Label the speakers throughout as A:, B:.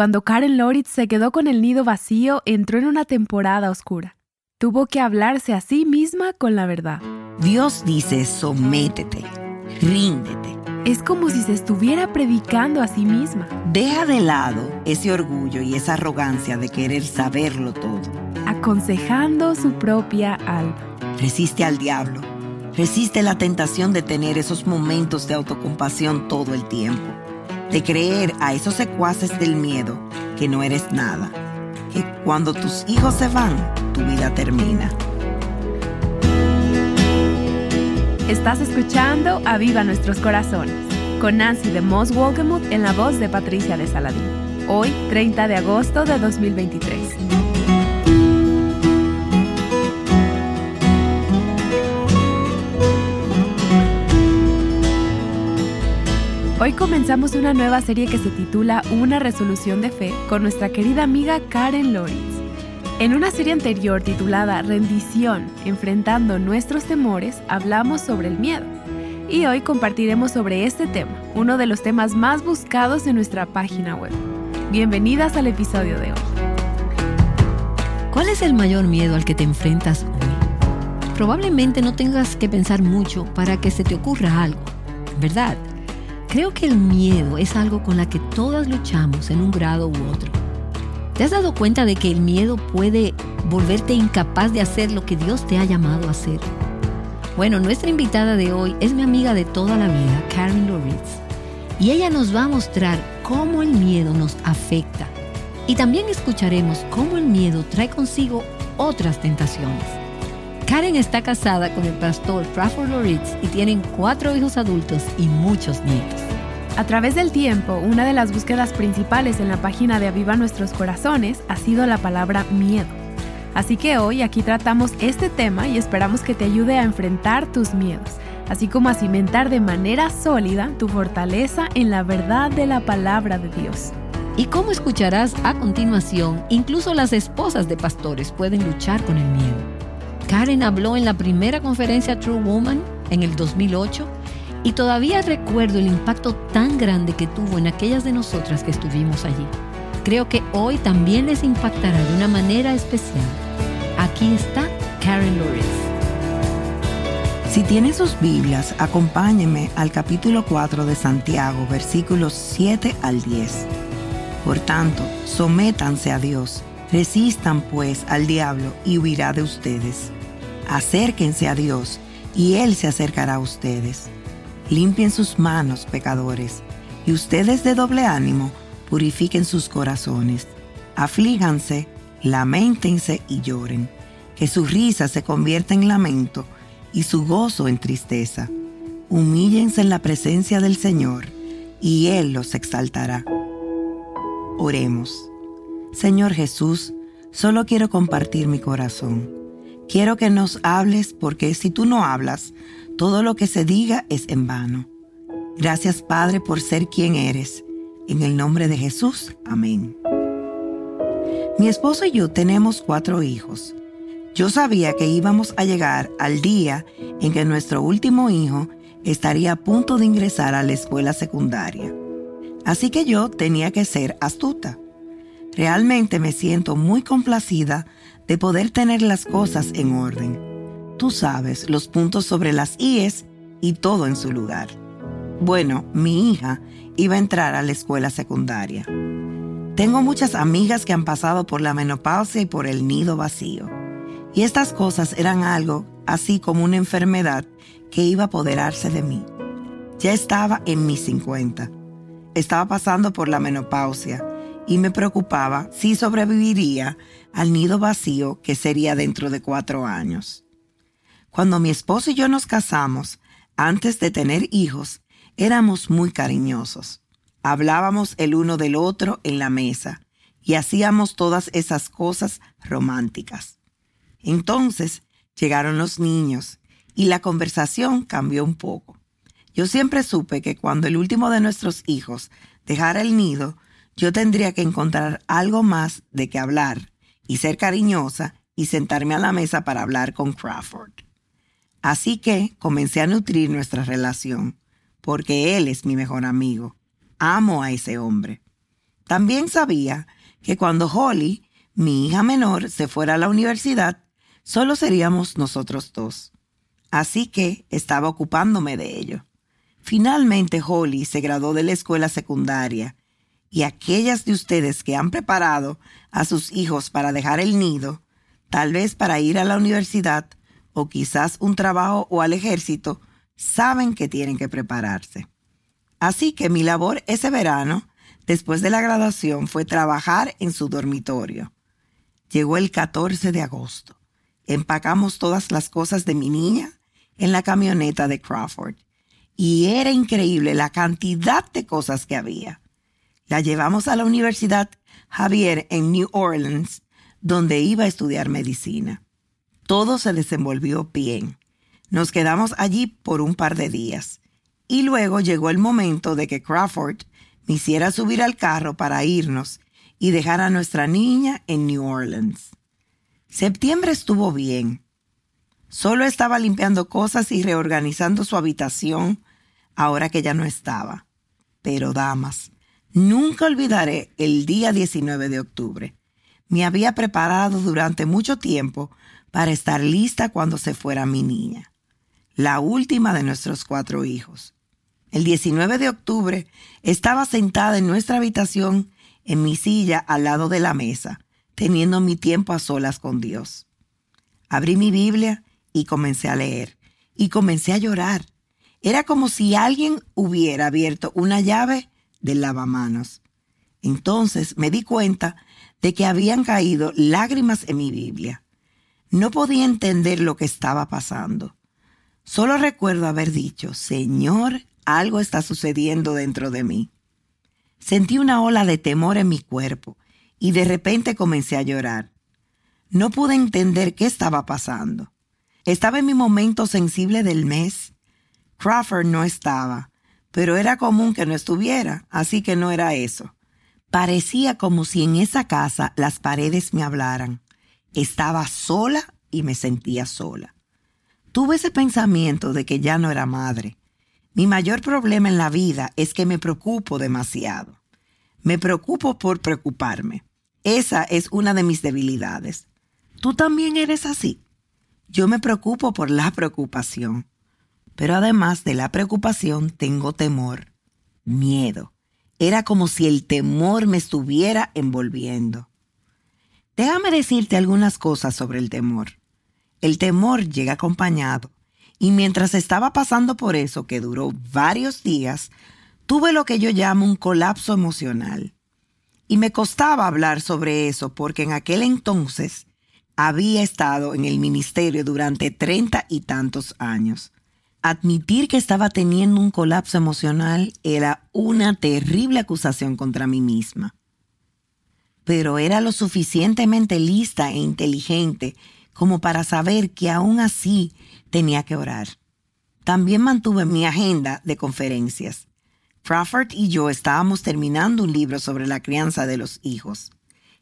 A: Cuando Karen Loritz se quedó con el nido vacío, entró en una temporada oscura. Tuvo que hablarse a sí misma con la verdad.
B: Dios dice, sométete, ríndete.
A: Es como si se estuviera predicando a sí misma.
B: Deja de lado ese orgullo y esa arrogancia de querer saberlo todo.
A: Aconsejando su propia alma.
B: Resiste al diablo. Resiste la tentación de tener esos momentos de autocompasión todo el tiempo. De creer a esos secuaces del miedo que no eres nada. Que cuando tus hijos se van, tu vida termina.
A: Estás escuchando A Viva Nuestros Corazones con Nancy de Moss Wolgemuth en la voz de Patricia de Saladín. Hoy, 30 de agosto de 2023. Hoy comenzamos una nueva serie que se titula Una resolución de fe con nuestra querida amiga Karen Loritz. En una serie anterior titulada Rendición, enfrentando nuestros temores, hablamos sobre el miedo. Y hoy compartiremos sobre este tema, uno de los temas más buscados en nuestra página web. Bienvenidas al episodio de hoy.
C: ¿Cuál es el mayor miedo al que te enfrentas hoy? Probablemente no tengas que pensar mucho para que se te ocurra algo, ¿verdad? Creo que el miedo es algo con la que todas luchamos en un grado u otro. ¿Te has dado cuenta de que el miedo puede volverte incapaz de hacer lo que Dios te ha llamado a hacer? Bueno, nuestra invitada de hoy es mi amiga de toda la vida, Karen Loritz, y ella nos va a mostrar cómo el miedo nos afecta. Y también escucharemos cómo el miedo trae consigo otras tentaciones. Karen está casada con el pastor Crawford Loritz y tienen cuatro hijos adultos y muchos nietos.
A: A través del tiempo, una de las búsquedas principales en la página de Aviva Nuestros Corazones ha sido la palabra miedo. Así que hoy aquí tratamos este tema y esperamos que te ayude a enfrentar tus miedos, así como a cimentar de manera sólida tu fortaleza en la verdad de la palabra de Dios.
C: Y como escucharás a continuación, incluso las esposas de pastores pueden luchar con el miedo. Karen habló en la primera conferencia True Woman en el 2008 y todavía recuerdo el impacto tan grande que tuvo en aquellas de nosotras que estuvimos allí. Creo que hoy también les impactará de una manera especial. Aquí está Karen Loris.
B: Si tienen sus Biblias, acompáñenme al capítulo 4 de Santiago, versículos 7 al 10. Por tanto, sométanse a Dios, resistan pues al diablo y huirá de ustedes. Acérquense a Dios y Él se acercará a ustedes. Limpien sus manos, pecadores, y ustedes de doble ánimo, purifiquen sus corazones. Aflíganse, lamentense y lloren. Que su risa se convierta en lamento y su gozo en tristeza. Humíllense en la presencia del Señor, y Él los exaltará. Oremos. Señor Jesús, solo quiero compartir mi corazón. Quiero que nos hables porque si tú no hablas, todo lo que se diga es en vano. Gracias Padre por ser quien eres. En el nombre de Jesús, amén. Mi esposo y yo tenemos cuatro hijos. Yo sabía que íbamos a llegar al día en que nuestro último hijo estaría a punto de ingresar a la escuela secundaria. Así que yo tenía que ser astuta. Realmente me siento muy complacida de poder tener las cosas en orden tú sabes, los puntos sobre las IES y todo en su lugar. Bueno, mi hija iba a entrar a la escuela secundaria. Tengo muchas amigas que han pasado por la menopausia y por el nido vacío. Y estas cosas eran algo así como una enfermedad que iba a apoderarse de mí. Ya estaba en mis 50. Estaba pasando por la menopausia y me preocupaba si sobreviviría al nido vacío que sería dentro de cuatro años. Cuando mi esposo y yo nos casamos, antes de tener hijos, éramos muy cariñosos. Hablábamos el uno del otro en la mesa y hacíamos todas esas cosas románticas. Entonces llegaron los niños y la conversación cambió un poco. Yo siempre supe que cuando el último de nuestros hijos dejara el nido, yo tendría que encontrar algo más de qué hablar y ser cariñosa y sentarme a la mesa para hablar con Crawford. Así que comencé a nutrir nuestra relación, porque él es mi mejor amigo. Amo a ese hombre. También sabía que cuando Holly, mi hija menor, se fuera a la universidad, solo seríamos nosotros dos. Así que estaba ocupándome de ello. Finalmente Holly se graduó de la escuela secundaria y aquellas de ustedes que han preparado a sus hijos para dejar el nido, tal vez para ir a la universidad o quizás un trabajo o al ejército, saben que tienen que prepararse. Así que mi labor ese verano, después de la graduación, fue trabajar en su dormitorio. Llegó el 14 de agosto. Empacamos todas las cosas de mi niña en la camioneta de Crawford. Y era increíble la cantidad de cosas que había. La llevamos a la Universidad Javier en New Orleans, donde iba a estudiar medicina. Todo se desenvolvió bien. Nos quedamos allí por un par de días. Y luego llegó el momento de que Crawford me hiciera subir al carro para irnos y dejar a nuestra niña en New Orleans. Septiembre estuvo bien. Solo estaba limpiando cosas y reorganizando su habitación ahora que ya no estaba. Pero, damas, nunca olvidaré el día 19 de octubre. Me había preparado durante mucho tiempo para estar lista cuando se fuera mi niña, la última de nuestros cuatro hijos. El 19 de octubre estaba sentada en nuestra habitación en mi silla al lado de la mesa, teniendo mi tiempo a solas con Dios. Abrí mi Biblia y comencé a leer. Y comencé a llorar. Era como si alguien hubiera abierto una llave del lavamanos. Entonces me di cuenta de que habían caído lágrimas en mi Biblia. No podía entender lo que estaba pasando. Solo recuerdo haber dicho, Señor, algo está sucediendo dentro de mí. Sentí una ola de temor en mi cuerpo y de repente comencé a llorar. No pude entender qué estaba pasando. Estaba en mi momento sensible del mes. Crawford no estaba, pero era común que no estuviera, así que no era eso. Parecía como si en esa casa las paredes me hablaran. Estaba sola y me sentía sola. Tuve ese pensamiento de que ya no era madre. Mi mayor problema en la vida es que me preocupo demasiado. Me preocupo por preocuparme. Esa es una de mis debilidades. ¿Tú también eres así? Yo me preocupo por la preocupación, pero además de la preocupación tengo temor, miedo. Era como si el temor me estuviera envolviendo. Déjame decirte algunas cosas sobre el temor. El temor llega acompañado, y mientras estaba pasando por eso, que duró varios días, tuve lo que yo llamo un colapso emocional. Y me costaba hablar sobre eso porque en aquel entonces había estado en el ministerio durante treinta y tantos años. Admitir que estaba teniendo un colapso emocional era una terrible acusación contra mí misma. Pero era lo suficientemente lista e inteligente como para saber que aún así tenía que orar. También mantuve mi agenda de conferencias. Crawford y yo estábamos terminando un libro sobre la crianza de los hijos.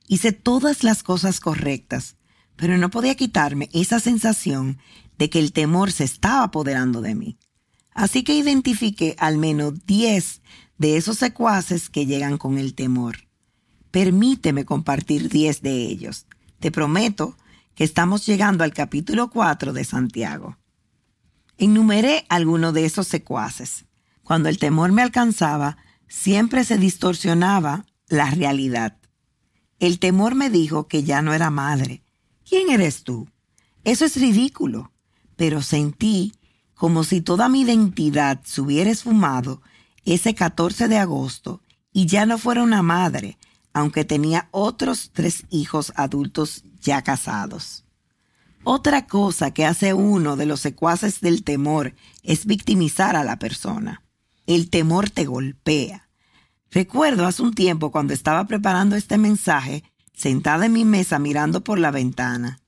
B: Hice todas las cosas correctas, pero no podía quitarme esa sensación de que el temor se estaba apoderando de mí. Así que identifiqué al menos 10 de esos secuaces que llegan con el temor. Permíteme compartir 10 de ellos. Te prometo que estamos llegando al capítulo 4 de Santiago. Enumeré algunos de esos secuaces. Cuando el temor me alcanzaba, siempre se distorsionaba la realidad. El temor me dijo que ya no era madre, ¿Quién eres tú? Eso es ridículo. Pero sentí como si toda mi identidad se hubiera esfumado ese 14 de agosto y ya no fuera una madre, aunque tenía otros tres hijos adultos ya casados. Otra cosa que hace uno de los secuaces del temor es victimizar a la persona. El temor te golpea. Recuerdo hace un tiempo cuando estaba preparando este mensaje sentada en mi mesa mirando por la ventana.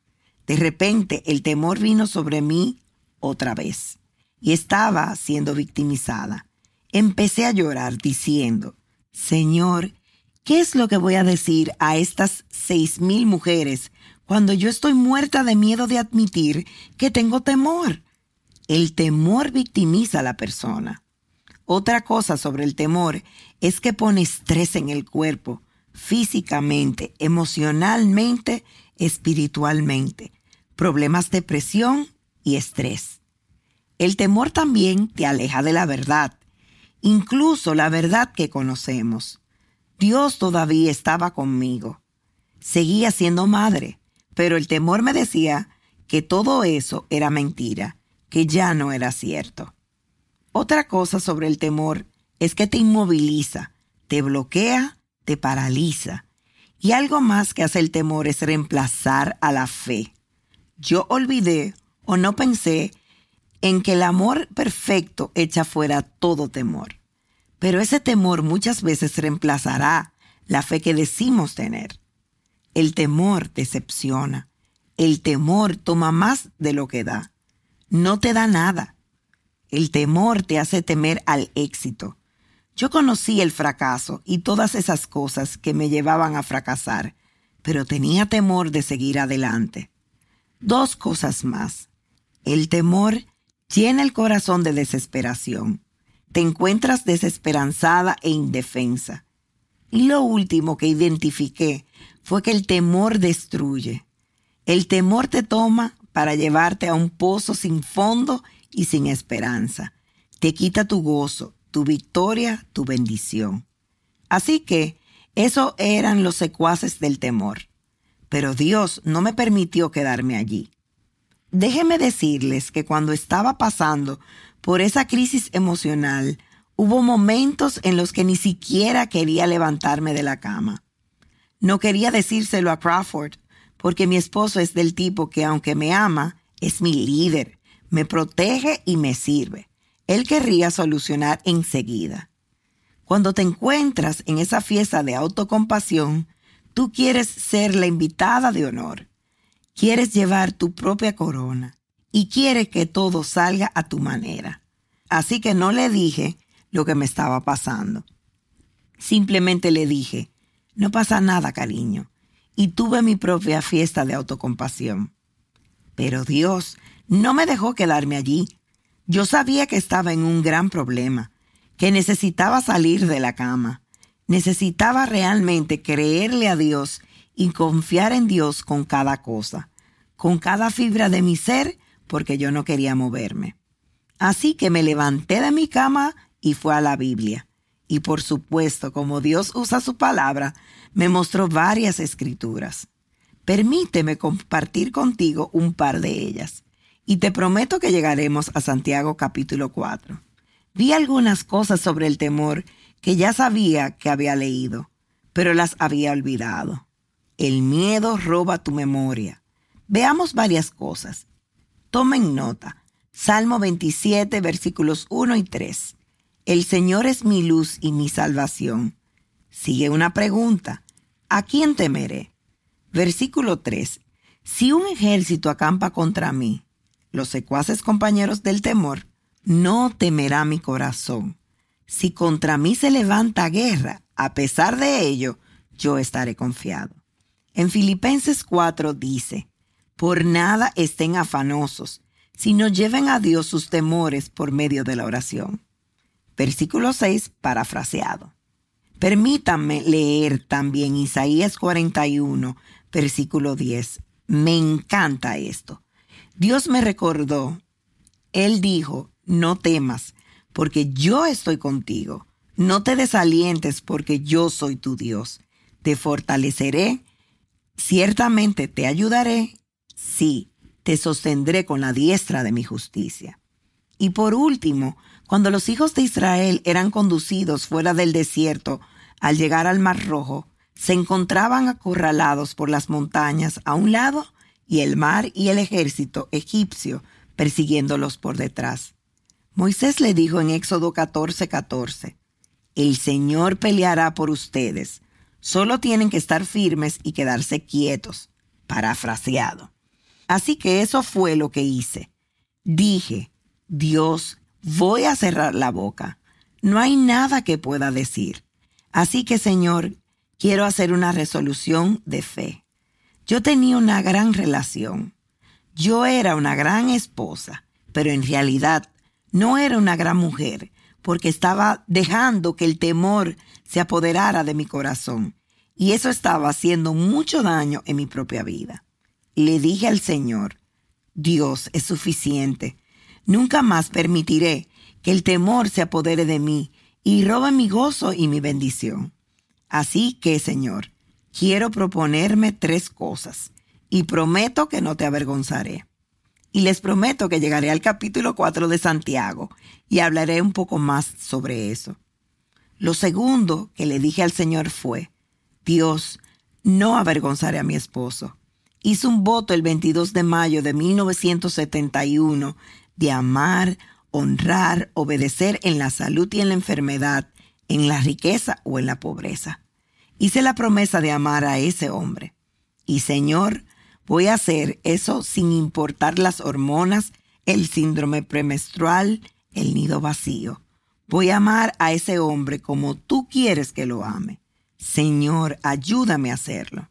B: De repente el temor vino sobre mí otra vez y estaba siendo victimizada. Empecé a llorar diciendo, Señor, ¿qué es lo que voy a decir a estas seis mil mujeres cuando yo estoy muerta de miedo de admitir que tengo temor? El temor victimiza a la persona. Otra cosa sobre el temor es que pone estrés en el cuerpo, físicamente, emocionalmente, espiritualmente, problemas de presión y estrés. El temor también te aleja de la verdad, incluso la verdad que conocemos. Dios todavía estaba conmigo. Seguía siendo madre, pero el temor me decía que todo eso era mentira, que ya no era cierto. Otra cosa sobre el temor es que te inmoviliza, te bloquea, te paraliza. Y algo más que hace el temor es reemplazar a la fe. Yo olvidé o no pensé en que el amor perfecto echa fuera todo temor. Pero ese temor muchas veces reemplazará la fe que decimos tener. El temor decepciona. El temor toma más de lo que da. No te da nada. El temor te hace temer al éxito. Yo conocí el fracaso y todas esas cosas que me llevaban a fracasar, pero tenía temor de seguir adelante. Dos cosas más. El temor llena el corazón de desesperación. Te encuentras desesperanzada e indefensa. Y lo último que identifiqué fue que el temor destruye. El temor te toma para llevarte a un pozo sin fondo y sin esperanza. Te quita tu gozo, tu victoria, tu bendición. Así que eso eran los secuaces del temor. Pero Dios no me permitió quedarme allí. Déjenme decirles que cuando estaba pasando por esa crisis emocional, hubo momentos en los que ni siquiera quería levantarme de la cama. No quería decírselo a Crawford, porque mi esposo es del tipo que aunque me ama, es mi líder, me protege y me sirve él querría solucionar enseguida. Cuando te encuentras en esa fiesta de autocompasión, tú quieres ser la invitada de honor. Quieres llevar tu propia corona y quieres que todo salga a tu manera. Así que no le dije lo que me estaba pasando. Simplemente le dije, no pasa nada, cariño, y tuve mi propia fiesta de autocompasión. Pero Dios no me dejó quedarme allí. Yo sabía que estaba en un gran problema, que necesitaba salir de la cama. Necesitaba realmente creerle a Dios y confiar en Dios con cada cosa, con cada fibra de mi ser, porque yo no quería moverme. Así que me levanté de mi cama y fue a la Biblia. Y por supuesto, como Dios usa su palabra, me mostró varias escrituras. Permíteme compartir contigo un par de ellas y te prometo que llegaremos a Santiago capítulo 4. Vi algunas cosas sobre el temor que ya sabía que había leído, pero las había olvidado. El miedo roba tu memoria. Veamos varias cosas. Tomen nota. Salmo 27, versículos 1 y 3. El Señor es mi luz y mi salvación. Sigue una pregunta. ¿A quién temeré? Versículo 3. Si un ejército acampa contra mí, los secuaces compañeros del temor, no temerá mi corazón. Si contra mí se levanta guerra, a pesar de ello, yo estaré confiado. En Filipenses 4 dice, por nada estén afanosos, sino lleven a Dios sus temores por medio de la oración. Versículo 6, parafraseado. Permítanme leer también Isaías 41, versículo 10. Me encanta esto. Dios me recordó, Él dijo, no temas, porque yo estoy contigo. No te desalientes, porque yo soy tu Dios. Te fortaleceré, ciertamente te ayudaré, sí, te sostendré con la diestra de mi justicia. Y por último, cuando los hijos de Israel eran conducidos fuera del desierto al llegar al Mar Rojo, se encontraban acorralados por las montañas a un lado y el mar y el ejército egipcio persiguiéndolos por detrás. Moisés le dijo en Éxodo 14:14, 14, El Señor peleará por ustedes, solo tienen que estar firmes y quedarse quietos, parafraseado. Así que eso fue lo que hice. Dije, Dios, voy a cerrar la boca. No hay nada que pueda decir. Así que, Señor, quiero hacer una resolución de fe. Yo tenía una gran relación. Yo era una gran esposa, pero en realidad no era una gran mujer, porque estaba dejando que el temor se apoderara de mi corazón. y eso estaba haciendo mucho daño en mi propia vida. Le dije al Señor, Dios es suficiente. Nunca más permitiré que el temor se apodere de mí y robe mi gozo y mi bendición. Así que, Señor, quiero proponerme tres cosas y prometo que no te avergonzaré. Y les prometo que llegaré al capítulo 4 de Santiago y hablaré un poco más sobre eso. Lo segundo que le dije al Señor fue, Dios, no avergonzaré a mi esposo. Hizo un voto el 22 de mayo de 1971 de amar, honrar, obedecer en la salud y en la enfermedad, en la riqueza o en la pobreza. Hice la promesa de amar a ese hombre. Y Señor, voy a hacer eso sin importar las hormonas, el síndrome premenstrual, el nido vacío. Voy a amar a ese hombre como tú quieres que lo ame. Señor, ayúdame a hacerlo.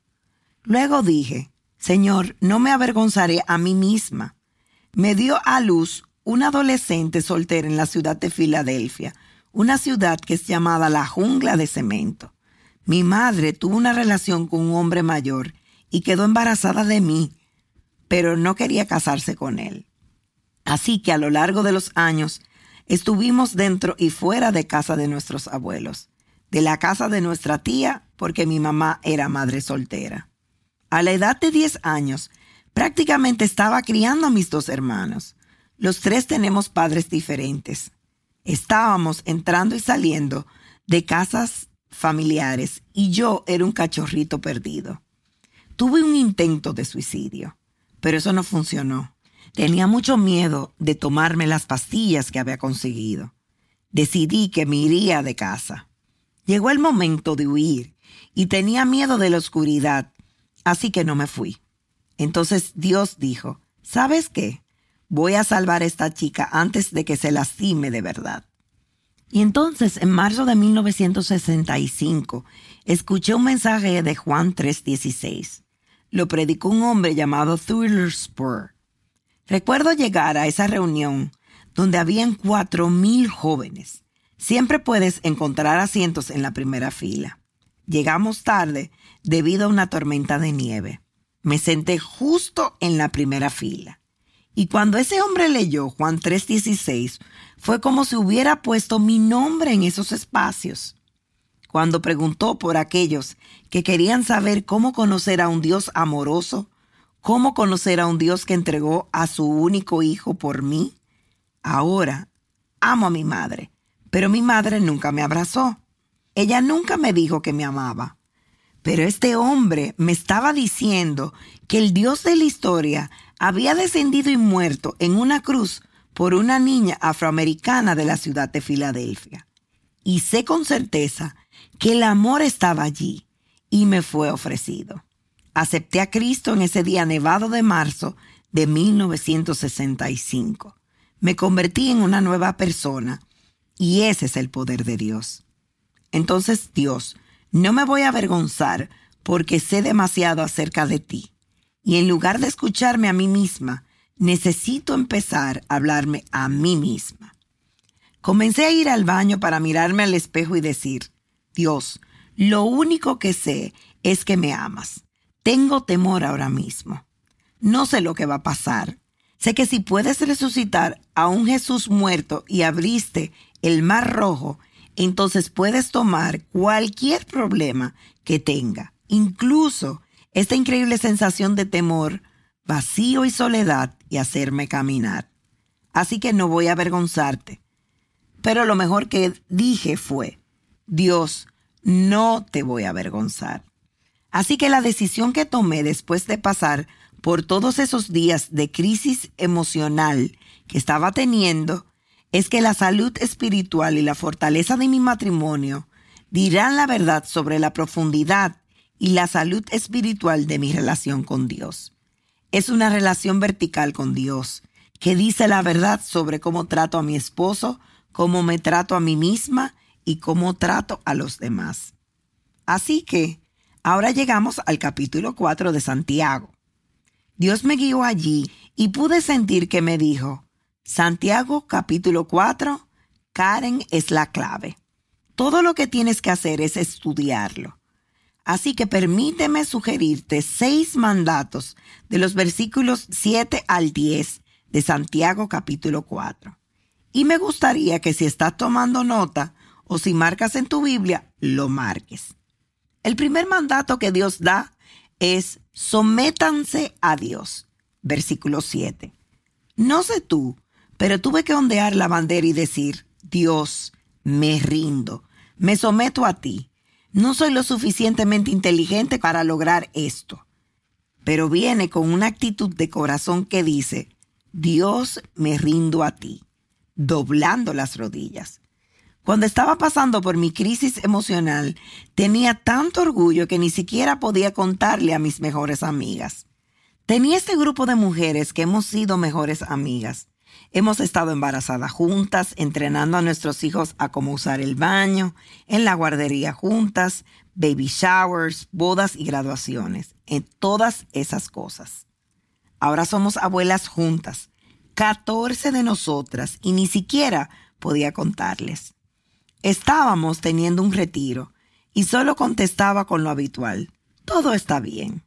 B: Luego dije, Señor, no me avergonzaré a mí misma. Me dio a luz una adolescente soltera en la ciudad de Filadelfia, una ciudad que es llamada la jungla de cemento. Mi madre tuvo una relación con un hombre mayor y quedó embarazada de mí, pero no quería casarse con él. Así que a lo largo de los años estuvimos dentro y fuera de casa de nuestros abuelos, de la casa de nuestra tía, porque mi mamá era madre soltera. A la edad de 10 años, prácticamente estaba criando a mis dos hermanos. Los tres tenemos padres diferentes. Estábamos entrando y saliendo de casas familiares y yo era un cachorrito perdido. Tuve un intento de suicidio, pero eso no funcionó. Tenía mucho miedo de tomarme las pastillas que había conseguido. Decidí que me iría de casa. Llegó el momento de huir y tenía miedo de la oscuridad Así que no me fui. Entonces Dios dijo, ¿sabes qué? Voy a salvar a esta chica antes de que se lastime de verdad. Y entonces, en marzo de 1965, escuché un mensaje de Juan 3:16. Lo predicó un hombre llamado Thriller Spur. Recuerdo llegar a esa reunión donde habían cuatro mil jóvenes. Siempre puedes encontrar asientos en la primera fila. Llegamos tarde debido a una tormenta de nieve. Me senté justo en la primera fila. Y cuando ese hombre leyó Juan 3:16, fue como si hubiera puesto mi nombre en esos espacios. Cuando preguntó por aquellos que querían saber cómo conocer a un Dios amoroso, cómo conocer a un Dios que entregó a su único hijo por mí, ahora amo a mi madre, pero mi madre nunca me abrazó. Ella nunca me dijo que me amaba. Pero este hombre me estaba diciendo que el Dios de la historia había descendido y muerto en una cruz por una niña afroamericana de la ciudad de Filadelfia. Y sé con certeza que el amor estaba allí y me fue ofrecido. Acepté a Cristo en ese día nevado de marzo de 1965. Me convertí en una nueva persona y ese es el poder de Dios. Entonces Dios no me voy a avergonzar porque sé demasiado acerca de ti. Y en lugar de escucharme a mí misma, necesito empezar a hablarme a mí misma. Comencé a ir al baño para mirarme al espejo y decir, Dios, lo único que sé es que me amas. Tengo temor ahora mismo. No sé lo que va a pasar. Sé que si puedes resucitar a un Jesús muerto y abriste el mar rojo, entonces puedes tomar cualquier problema que tenga, incluso esta increíble sensación de temor, vacío y soledad y hacerme caminar. Así que no voy a avergonzarte. Pero lo mejor que dije fue, Dios, no te voy a avergonzar. Así que la decisión que tomé después de pasar por todos esos días de crisis emocional que estaba teniendo es que la salud espiritual y la fortaleza de mi matrimonio dirán la verdad sobre la profundidad y la salud espiritual de mi relación con Dios. Es una relación vertical con Dios, que dice la verdad sobre cómo trato a mi esposo, cómo me trato a mí misma y cómo trato a los demás. Así que, ahora llegamos al capítulo 4 de Santiago. Dios me guió allí y pude sentir que me dijo, Santiago capítulo 4, Karen es la clave. Todo lo que tienes que hacer es estudiarlo. Así que permíteme sugerirte seis mandatos de los versículos 7 al 10 de Santiago capítulo 4. Y me gustaría que si estás tomando nota o si marcas en tu Biblia, lo marques. El primer mandato que Dios da es sométanse a Dios. Versículo 7. No sé tú, pero tuve que ondear la bandera y decir, Dios, me rindo, me someto a ti no soy lo suficientemente inteligente para lograr esto. Pero viene con una actitud de corazón que dice, Dios me rindo a ti, doblando las rodillas. Cuando estaba pasando por mi crisis emocional, tenía tanto orgullo que ni siquiera podía contarle a mis mejores amigas. Tenía este grupo de mujeres que hemos sido mejores amigas. Hemos estado embarazadas juntas, entrenando a nuestros hijos a cómo usar el baño, en la guardería juntas, baby showers, bodas y graduaciones, en todas esas cosas. Ahora somos abuelas juntas, 14 de nosotras, y ni siquiera podía contarles. Estábamos teniendo un retiro y solo contestaba con lo habitual. Todo está bien.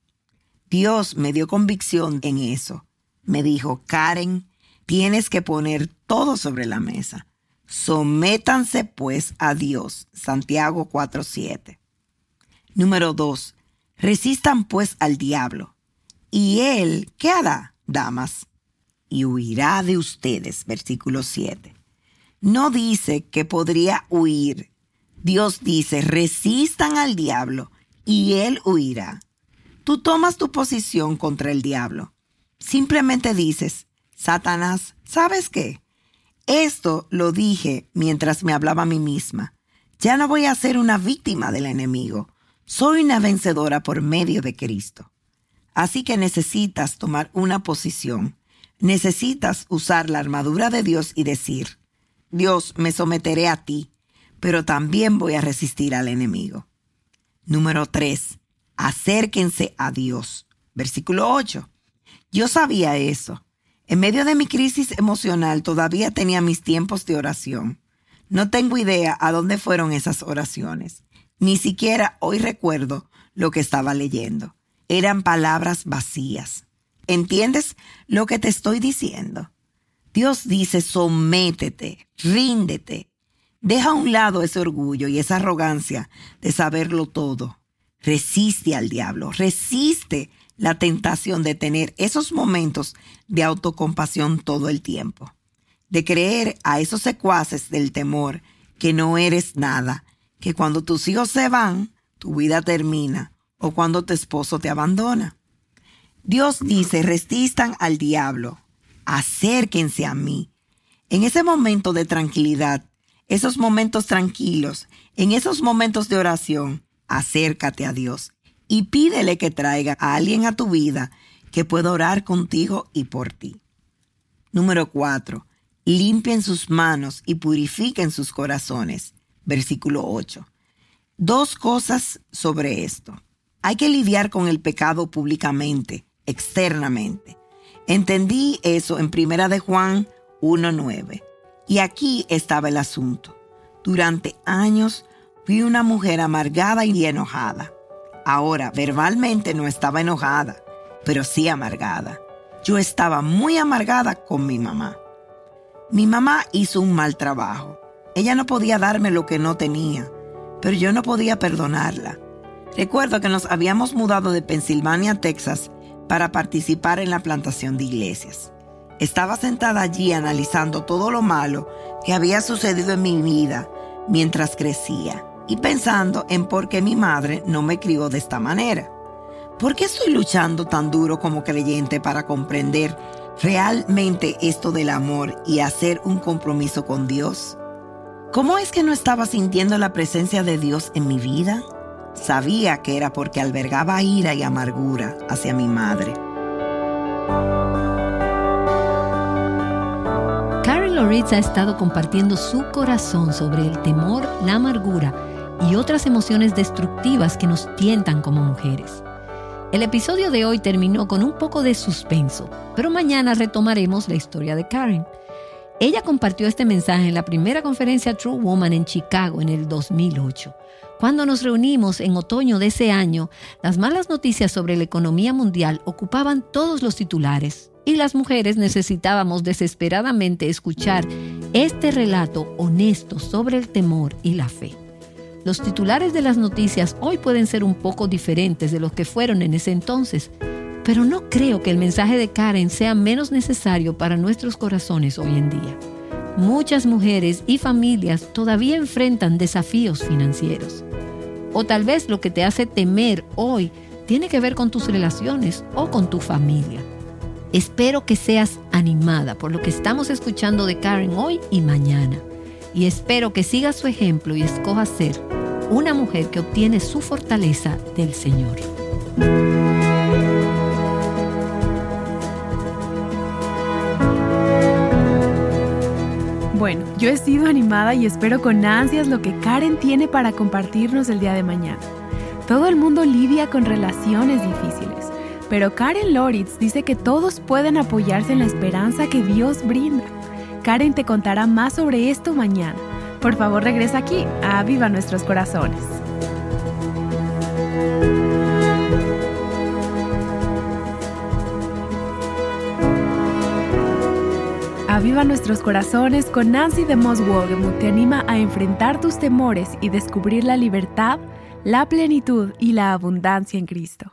B: Dios me dio convicción en eso. Me dijo, Karen, tienes que poner todo sobre la mesa. Sométanse pues a Dios. Santiago 4:7. Número 2. Resistan pues al diablo. ¿Y él qué hará, damas? Y huirá de ustedes. Versículo 7. No dice que podría huir. Dios dice, resistan al diablo y él huirá. Tú tomas tu posición contra el diablo. Simplemente dices, Satanás, ¿sabes qué? Esto lo dije mientras me hablaba a mí misma. Ya no voy a ser una víctima del enemigo. Soy una vencedora por medio de Cristo. Así que necesitas tomar una posición. Necesitas usar la armadura de Dios y decir, Dios, me someteré a ti, pero también voy a resistir al enemigo. Número 3. Acérquense a Dios. Versículo 8. Yo sabía eso. En medio de mi crisis emocional todavía tenía mis tiempos de oración. No tengo idea a dónde fueron esas oraciones. Ni siquiera hoy recuerdo lo que estaba leyendo. Eran palabras vacías. ¿Entiendes lo que te estoy diciendo? Dios dice, sométete, ríndete. Deja a un lado ese orgullo y esa arrogancia de saberlo todo. Resiste al diablo, resiste la tentación de tener esos momentos de autocompasión todo el tiempo, de creer a esos secuaces del temor que no eres nada, que cuando tus hijos se van, tu vida termina, o cuando tu esposo te abandona. Dios dice, resistan al diablo, acérquense a mí. En ese momento de tranquilidad, esos momentos tranquilos, en esos momentos de oración, acércate a Dios y pídele que traiga a alguien a tu vida que pueda orar contigo y por ti. Número 4. Limpien sus manos y purifiquen sus corazones. Versículo 8. Dos cosas sobre esto. Hay que lidiar con el pecado públicamente, externamente. Entendí eso en Primera de Juan 1.9. Y aquí estaba el asunto. Durante años fui una mujer amargada y enojada. Ahora, verbalmente no estaba enojada, pero sí amargada. Yo estaba muy amargada con mi mamá. Mi mamá hizo un mal trabajo. Ella no podía darme lo que no tenía, pero yo no podía perdonarla. Recuerdo que nos habíamos mudado de Pensilvania a Texas para participar en la plantación de iglesias. Estaba sentada allí analizando todo lo malo que había sucedido en mi vida mientras crecía y pensando en por qué mi madre no me crió de esta manera. ¿Por qué estoy luchando tan duro como creyente para comprender realmente esto del amor y hacer un compromiso con Dios? ¿Cómo es que no estaba sintiendo la presencia de Dios en mi vida? Sabía que era porque albergaba ira y amargura hacia mi madre.
C: Karen Loritz ha estado compartiendo su corazón sobre el temor, la amargura y otras emociones destructivas que nos tientan como mujeres. El episodio de hoy terminó con un poco de suspenso, pero mañana retomaremos la historia de Karen. Ella compartió este mensaje en la primera conferencia True Woman en Chicago en el 2008. Cuando nos reunimos en otoño de ese año, las malas noticias sobre la economía mundial ocupaban todos los titulares y las mujeres necesitábamos desesperadamente escuchar este relato honesto sobre el temor y la fe. Los titulares de las noticias hoy pueden ser un poco diferentes de los que fueron en ese entonces, pero no creo que el mensaje de Karen sea menos necesario para nuestros corazones hoy en día. Muchas mujeres y familias todavía enfrentan desafíos financieros. O tal vez lo que te hace temer hoy tiene que ver con tus relaciones o con tu familia. Espero que seas animada por lo que estamos escuchando de Karen hoy y mañana. Y espero que sigas su ejemplo y escojas ser una mujer que obtiene su fortaleza del Señor.
A: Bueno, yo he sido animada y espero con ansias lo que Karen tiene para compartirnos el día de mañana. Todo el mundo lidia con relaciones difíciles, pero Karen Loritz dice que todos pueden apoyarse en la esperanza que Dios brinda. Karen te contará más sobre esto mañana. Por favor, regresa aquí a Viva Nuestros Corazones. Aviva nuestros corazones con Nancy de Moss Wogemuth te anima a enfrentar tus temores y descubrir la libertad, la plenitud y la abundancia en Cristo.